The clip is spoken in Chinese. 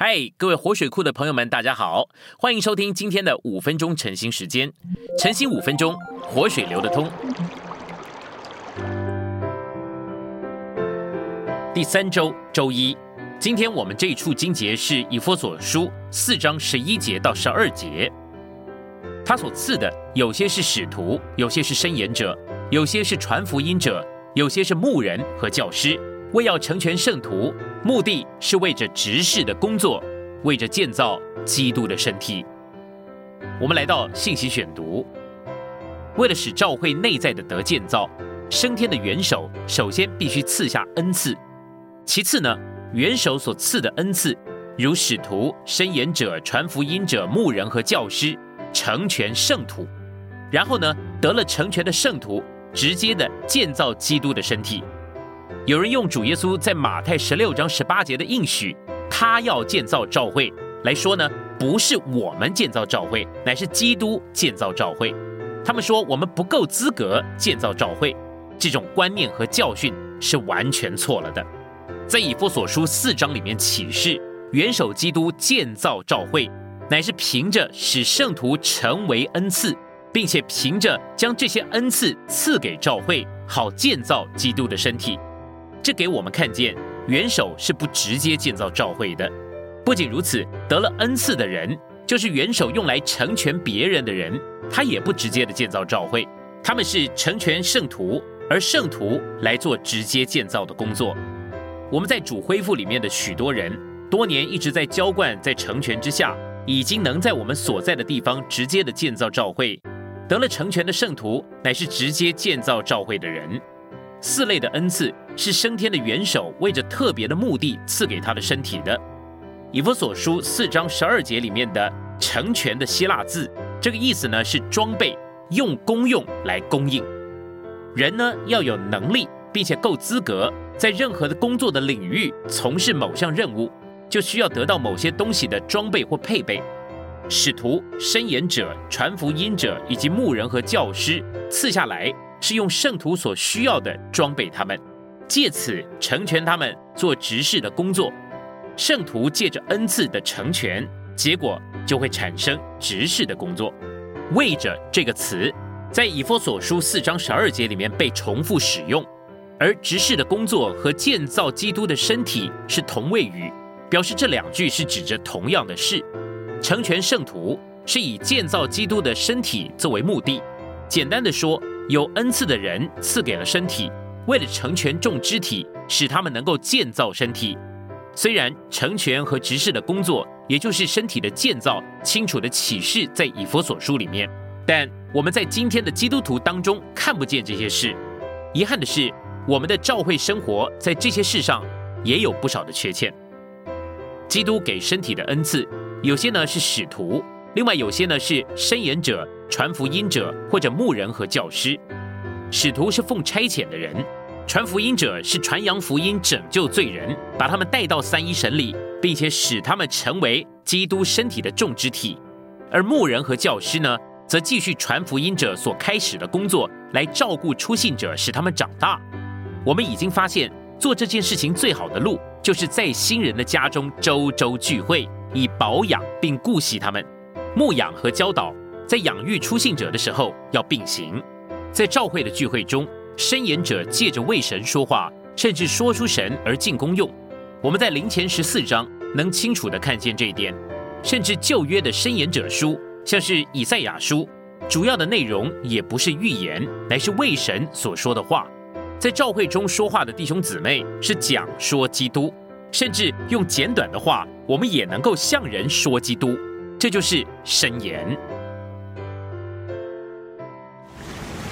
嗨，各位活水库的朋友们，大家好，欢迎收听今天的五分钟晨兴时间。晨兴五分钟，活水流得通。第三周周一，今天我们这一处经节是以佛所书四章十一节到十二节。他所赐的有些是使徒，有些是申言者，有些是传福音者，有些是牧人和教师。为要成全圣徒，目的是为着执事的工作，为着建造基督的身体。我们来到信息选读，为了使教会内在的得建造，升天的元首首先必须赐下恩赐，其次呢，元首所赐的恩赐，如使徒、申言者、传福音者、牧人和教师，成全圣徒，然后呢，得了成全的圣徒，直接的建造基督的身体。有人用主耶稣在马太十六章十八节的应许，他要建造教会来说呢，不是我们建造教会，乃是基督建造教会。他们说我们不够资格建造教会，这种观念和教训是完全错了的。在以弗所书四章里面启示，元首基督建造教会，乃是凭着使圣徒成为恩赐，并且凭着将这些恩赐赐给教会，好建造基督的身体。这给我们看见，元首是不直接建造教会的。不仅如此，得了恩赐的人，就是元首用来成全别人的人，他也不直接的建造教会。他们是成全圣徒，而圣徒来做直接建造的工作。我们在主恢复里面的许多人，多年一直在浇灌，在成全之下，已经能在我们所在的地方直接的建造教会。得了成全的圣徒，乃是直接建造教会的人。四类的恩赐是升天的元首为着特别的目的赐给他的身体的。以弗所书四章十二节里面的“成全”的希腊字，这个意思呢是装备，用功用来供应。人呢要有能力，并且够资格，在任何的工作的领域从事某项任务，就需要得到某些东西的装备或配备。使徒、申言者、传福音者以及牧人和教师赐下来。是用圣徒所需要的装备他们，借此成全他们做执事的工作。圣徒借着恩赐的成全，结果就会产生执事的工作。为着这个词，在以弗所书四章十二节里面被重复使用，而执事的工作和建造基督的身体是同位语，表示这两句是指着同样的事。成全圣徒是以建造基督的身体作为目的。简单的说。有恩赐的人赐给了身体，为了成全众肢体，使他们能够建造身体。虽然成全和执事的工作，也就是身体的建造，清楚的启示在以佛所书里面，但我们在今天的基督徒当中看不见这些事。遗憾的是，我们的教会生活在这些事上也有不少的缺陷。基督给身体的恩赐，有些呢是使徒，另外有些呢是伸言者。传福音者或者牧人和教师，使徒是奉差遣的人，传福音者是传扬福音拯救罪人，把他们带到三一神里，并且使他们成为基督身体的众肢体。而牧人和教师呢，则继续传福音者所开始的工作，来照顾出信者，使他们长大。我们已经发现，做这件事情最好的路，就是在新人的家中周周聚会，以保养并顾惜他们，牧养和教导。在养育出信者的时候要并行，在召会的聚会中，申言者借着为神说话，甚至说出神而进功用。我们在灵前十四章能清楚的看见这一点。甚至旧约的申言者书，像是以赛亚书，主要的内容也不是预言，乃是为神所说的话。在召会中说话的弟兄姊妹是讲说基督，甚至用简短的话，我们也能够向人说基督，这就是申言。